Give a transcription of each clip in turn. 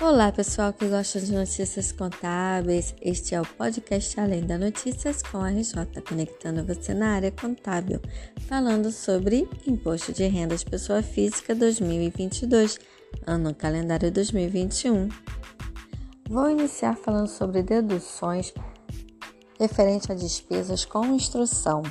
Olá, pessoal que gosta de notícias contábeis. Este é o podcast Além da Notícias com a RJ, conectando você na área contábil, falando sobre Imposto de Rendas Pessoa Física 2022, ano calendário 2021. Vou iniciar falando sobre deduções referente a despesas com instrução.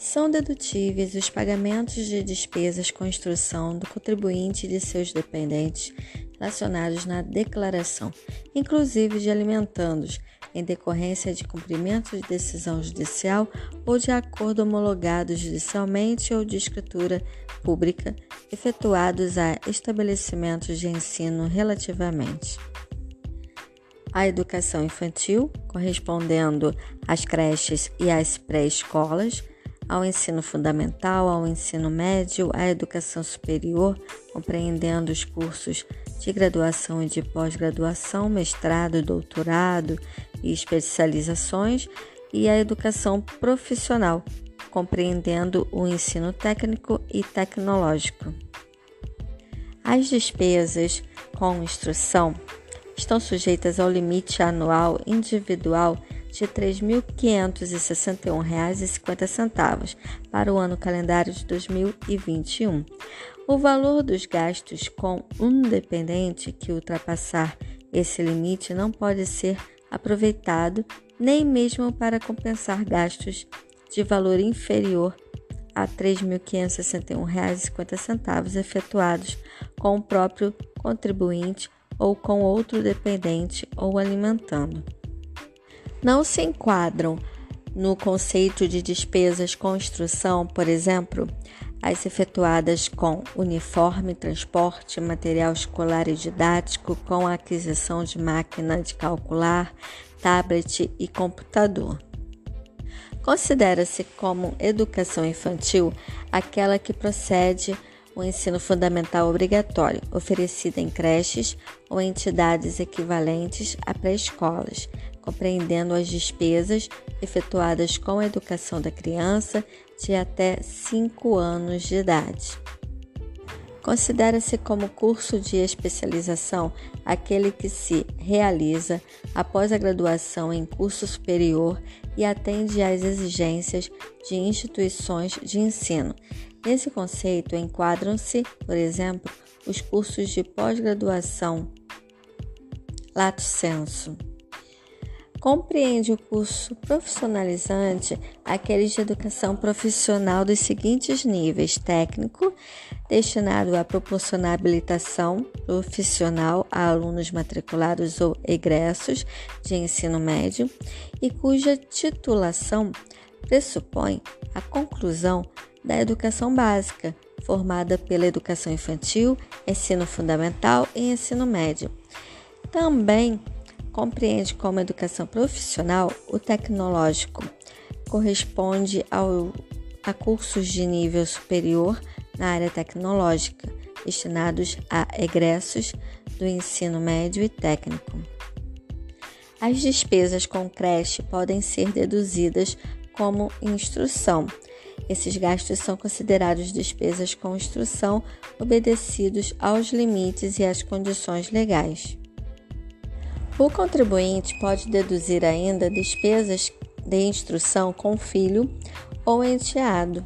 São dedutíveis os pagamentos de despesas com instrução do contribuinte e de seus dependentes relacionados na declaração, inclusive de alimentandos, em decorrência de cumprimento de decisão judicial ou de acordo homologado judicialmente ou de escritura pública, efetuados a estabelecimentos de ensino relativamente. A educação infantil, correspondendo às creches e às pré-escolas, ao ensino fundamental, ao ensino médio, à educação superior, compreendendo os cursos de graduação e de pós-graduação, mestrado, doutorado e especializações, e à educação profissional, compreendendo o ensino técnico e tecnológico. As despesas com instrução estão sujeitas ao limite anual individual de R$ 3.561,50 para o ano calendário de 2021. O valor dos gastos com um dependente que ultrapassar esse limite não pode ser aproveitado nem mesmo para compensar gastos de valor inferior a R$ 3.561,50 efetuados com o próprio contribuinte ou com outro dependente ou alimentando não se enquadram no conceito de despesas com instrução, por exemplo, as efetuadas com uniforme, transporte, material escolar e didático, com a aquisição de máquina de calcular, tablet e computador. Considera-se como educação infantil aquela que procede o ensino fundamental obrigatório, oferecida em creches ou entidades equivalentes a pré-escolas, compreendendo as despesas efetuadas com a educação da criança de até 5 anos de idade. Considera-se como curso de especialização aquele que se realiza após a graduação em curso superior e atende às exigências de instituições de ensino. Nesse conceito enquadram-se, por exemplo, os cursos de pós-graduação lato sensu Compreende o curso profissionalizante aqueles de educação profissional dos seguintes níveis: técnico, destinado a proporcionar habilitação profissional a alunos matriculados ou egressos de ensino médio, e cuja titulação pressupõe a conclusão da educação básica, formada pela educação infantil, ensino fundamental e ensino médio. Também compreende como educação profissional o tecnológico. Corresponde ao, a cursos de nível superior na área tecnológica, destinados a egressos do ensino médio e técnico. As despesas com creche podem ser deduzidas como instrução. Esses gastos são considerados despesas com instrução, obedecidos aos limites e às condições legais. O contribuinte pode deduzir ainda despesas de instrução com filho ou enteado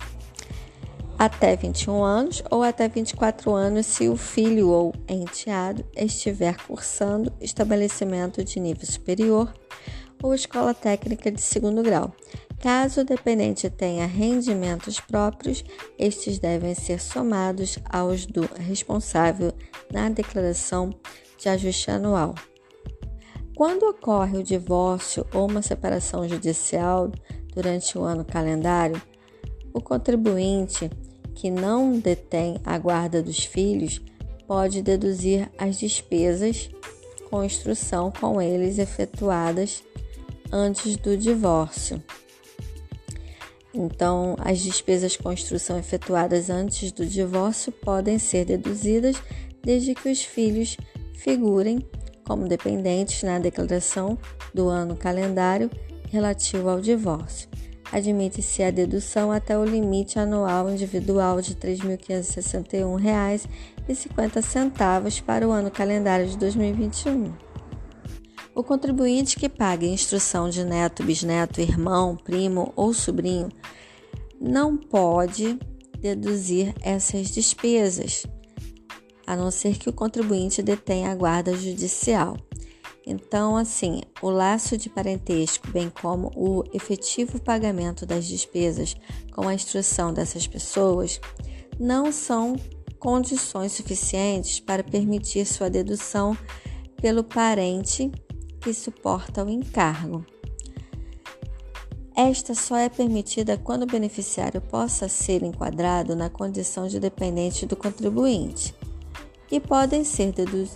até 21 anos ou até 24 anos se o filho ou enteado estiver cursando estabelecimento de nível superior ou escola técnica de segundo grau. Caso o dependente tenha rendimentos próprios, estes devem ser somados aos do responsável na declaração de ajuste anual. Quando ocorre o divórcio ou uma separação judicial durante o ano calendário, o contribuinte que não detém a guarda dos filhos pode deduzir as despesas com instrução com eles efetuadas antes do divórcio. Então, as despesas com instrução efetuadas antes do divórcio podem ser deduzidas desde que os filhos figurem como dependentes na declaração do ano calendário relativo ao divórcio. admite-se a dedução até o limite anual individual de R$ 3.561,50 para o ano calendário de 2021. O contribuinte que paga instrução de neto, bisneto, irmão, primo ou sobrinho não pode deduzir essas despesas, a não ser que o contribuinte detenha a guarda judicial. Então, assim, o laço de parentesco, bem como o efetivo pagamento das despesas com a instrução dessas pessoas, não são condições suficientes para permitir sua dedução pelo parente que suporta o encargo. Esta só é permitida quando o beneficiário possa ser enquadrado na condição de dependente do contribuinte e podem ser, dedu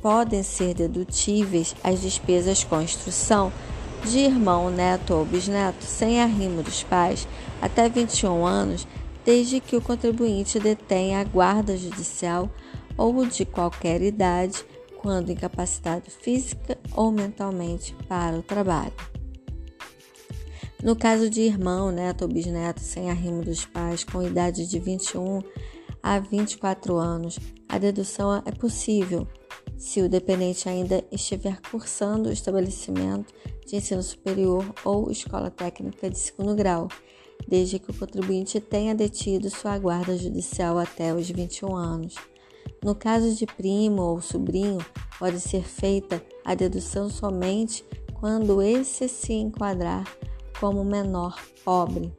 podem ser dedutíveis as despesas com instrução de irmão, neto ou bisneto sem arrimo dos pais até 21 anos, desde que o contribuinte detenha a guarda judicial ou de qualquer idade quando incapacitado física ou mentalmente para o trabalho. No caso de irmão, neto ou bisneto sem arrimo dos pais com idade de 21 a 24 anos, a dedução é possível se o dependente ainda estiver cursando o estabelecimento de ensino superior ou escola técnica de segundo grau, desde que o contribuinte tenha detido sua guarda judicial até os 21 anos. No caso de primo ou sobrinho, pode ser feita a dedução somente quando esse se enquadrar como menor pobre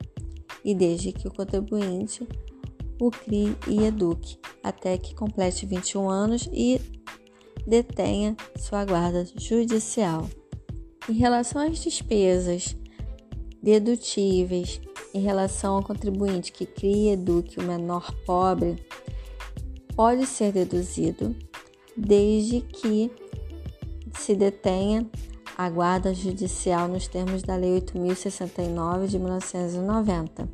e desde que o contribuinte o crie e eduque até que complete 21 anos e detenha sua guarda judicial. Em relação às despesas dedutíveis em relação ao contribuinte que cria e eduque o menor pobre, pode ser deduzido desde que se detenha a guarda judicial nos termos da Lei 8069 de 1990,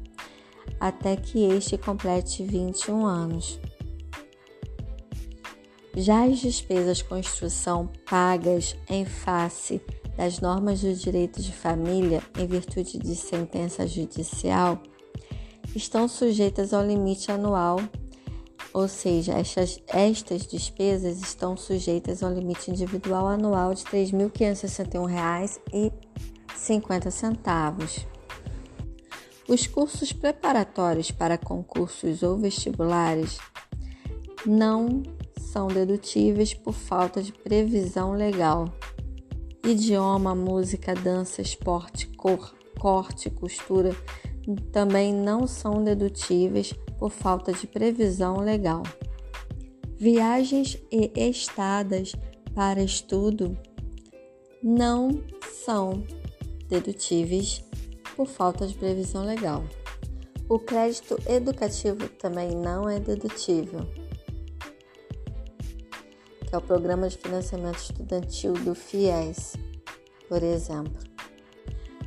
até que este complete 21 anos. Já as despesas com instrução pagas em face das normas do direito de família em virtude de sentença judicial estão sujeitas ao limite anual ou seja, estas, estas despesas estão sujeitas ao limite individual anual de R$ 3.561,50. Os cursos preparatórios para concursos ou vestibulares não são dedutíveis por falta de previsão legal. Idioma, música, dança, esporte, cor, corte, costura também não são dedutíveis por falta de previsão legal. Viagens e estadas para estudo não são dedutíveis por falta de previsão legal. O crédito educativo também não é dedutível, que é o Programa de Financiamento Estudantil do FIES, por exemplo.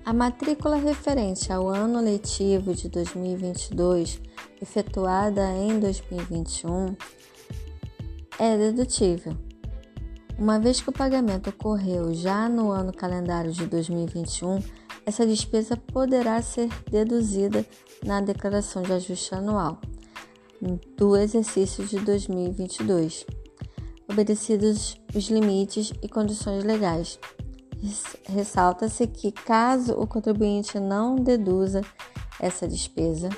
A matrícula referente ao ano letivo de 2022 efetuada em 2021 é dedutível. Uma vez que o pagamento ocorreu já no ano calendário de 2021, essa despesa poderá ser deduzida na declaração de ajuste anual do exercício de 2022, obedecidos os limites e condições legais. Ressalta-se que, caso o contribuinte não deduza essa despesa,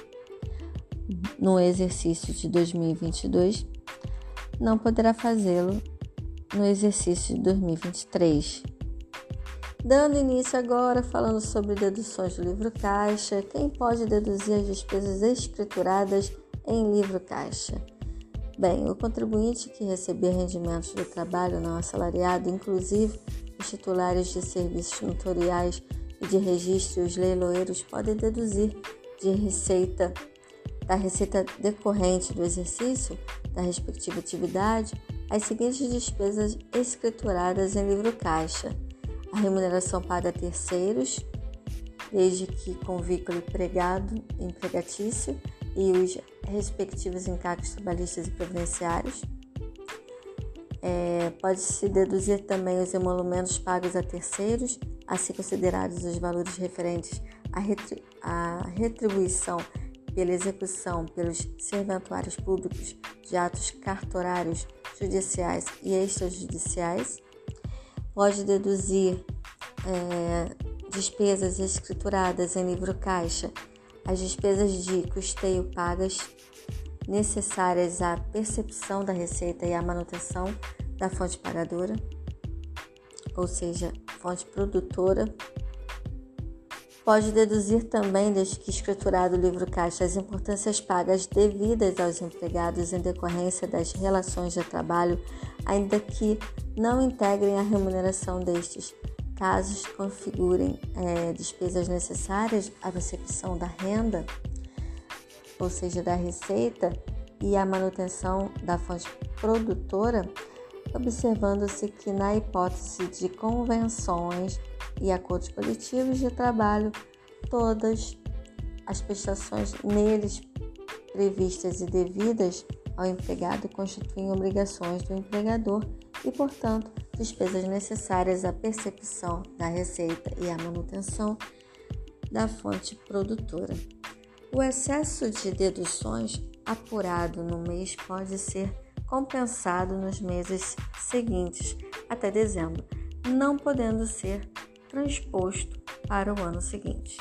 no exercício de 2022, não poderá fazê-lo no exercício de 2023. Dando início agora falando sobre deduções do livro caixa, quem pode deduzir as despesas escrituradas em livro caixa? Bem, o contribuinte que receber rendimentos do trabalho não assalariado, inclusive os titulares de serviços notoriais e de registro e os leiloeiros podem deduzir de receita da receita decorrente do exercício da respectiva atividade as seguintes despesas escrituradas em livro caixa: a remuneração paga a terceiros, desde que com vínculo empregado empregatício e os respectivos encargos trabalhistas e previdenciários. É, Pode-se deduzir também os emolumentos pagos a terceiros, assim considerados os valores referentes a retribuição pela execução pelos serventuários públicos de atos cartorários, judiciais e extrajudiciais, pode deduzir é, despesas escrituradas em livro caixa, as despesas de custeio pagas necessárias à percepção da receita e à manutenção da fonte pagadora, ou seja, fonte produtora. Pode deduzir também, desde que escriturado o livro caixa, as importâncias pagas devidas aos empregados em decorrência das relações de trabalho, ainda que não integrem a remuneração destes, casos configurem é, despesas necessárias à recepção da renda, ou seja, da receita, e à manutenção da fonte produtora, observando-se que, na hipótese de convenções e acordos coletivos de trabalho, todas as prestações neles previstas e devidas ao empregado constituem obrigações do empregador e, portanto, despesas necessárias à percepção da receita e à manutenção da fonte produtora. O excesso de deduções apurado no mês pode ser compensado nos meses seguintes até dezembro, não podendo ser transposto para o ano seguinte.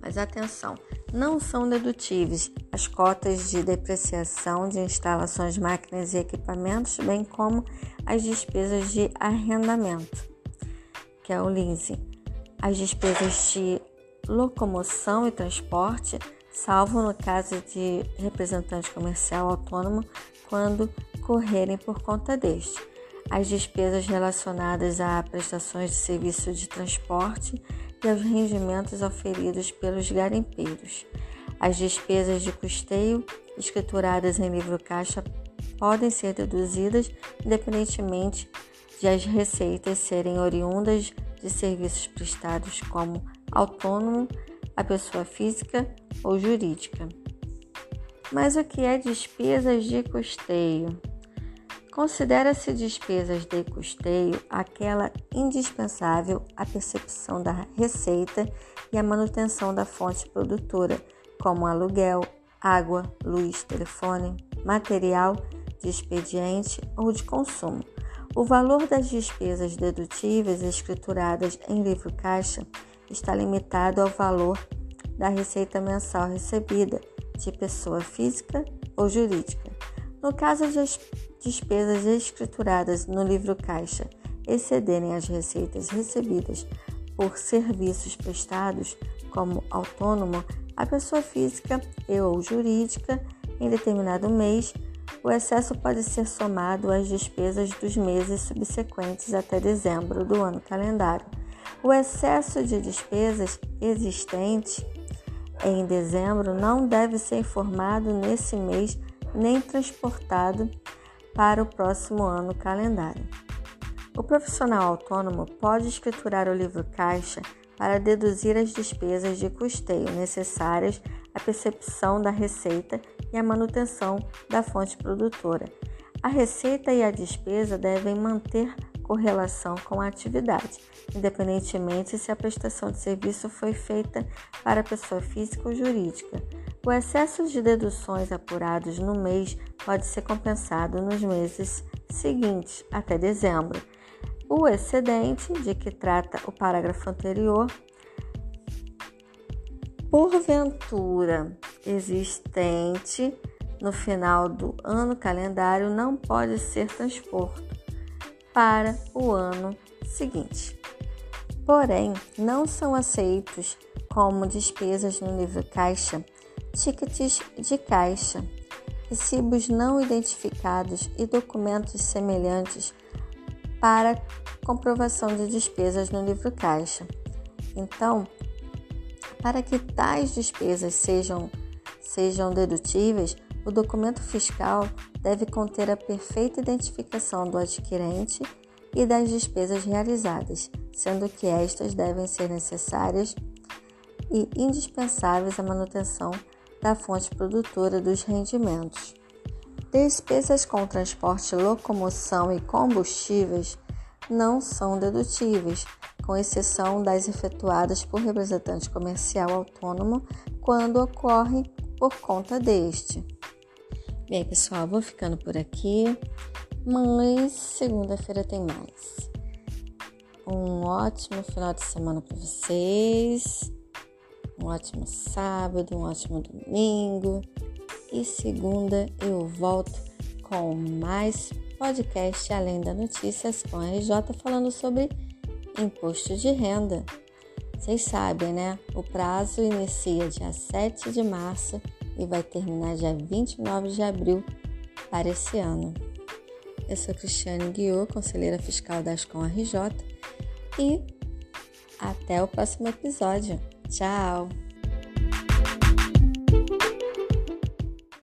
Mas atenção, não são dedutíveis. As cotas de depreciação de instalações, máquinas e equipamentos, bem como as despesas de arrendamento, que é o leasing, as despesas de locomoção e transporte, salvo no caso de representante comercial autônomo, quando correrem por conta deste. As despesas relacionadas a prestações de serviço de transporte e aos rendimentos oferidos pelos garimpeiros. As despesas de custeio escrituradas em livro caixa podem ser deduzidas independentemente de as receitas serem oriundas de serviços prestados como autônomo, a pessoa física ou jurídica. Mas o que é despesas de custeio? Considera-se despesas de custeio aquela indispensável à percepção da receita e à manutenção da fonte produtora, como aluguel, água, luz, telefone, material de expediente ou de consumo. O valor das despesas dedutíveis escrituradas em livro caixa está limitado ao valor da receita mensal recebida de pessoa física ou jurídica. No caso de despesas escrituradas no livro caixa excederem as receitas recebidas por serviços prestados como autônomo, a pessoa física e ou jurídica em determinado mês, o excesso pode ser somado às despesas dos meses subsequentes até dezembro do ano calendário. O excesso de despesas existente em dezembro não deve ser informado nesse mês nem transportado para o próximo ano calendário. O profissional autônomo pode escriturar o livro caixa para deduzir as despesas de custeio necessárias à percepção da receita e à manutenção da fonte produtora. A receita e a despesa devem manter correlação com a atividade, independentemente se a prestação de serviço foi feita para pessoa física ou jurídica. O excesso de deduções apurados no mês pode ser compensado nos meses seguintes, até dezembro. O excedente de que trata o parágrafo anterior, porventura existente no final do ano calendário, não pode ser transposto para o ano seguinte. Porém, não são aceitos como despesas no livro caixa tickets de caixa, recibos não identificados e documentos semelhantes para comprovação de despesas no livro caixa. Então, para que tais despesas sejam, sejam dedutíveis, o documento fiscal deve conter a perfeita identificação do adquirente e das despesas realizadas, sendo que estas devem ser necessárias e indispensáveis à manutenção da fonte produtora dos rendimentos. Despesas com transporte, locomoção e combustíveis não são dedutíveis, com exceção das efetuadas por representante comercial autônomo quando ocorrem por conta deste. Bem, pessoal, vou ficando por aqui, mas segunda-feira tem mais. Um ótimo final de semana para vocês, um ótimo sábado, um ótimo domingo e segunda eu volto com mais podcast Além da Notícias com a RJ falando sobre imposto de renda. Vocês sabem, né? O prazo inicia dia 7 de março e vai terminar dia 29 de abril para esse ano. Eu sou Cristiane Guiot, conselheira fiscal da Ascom RJ e até o próximo episódio. Tchau!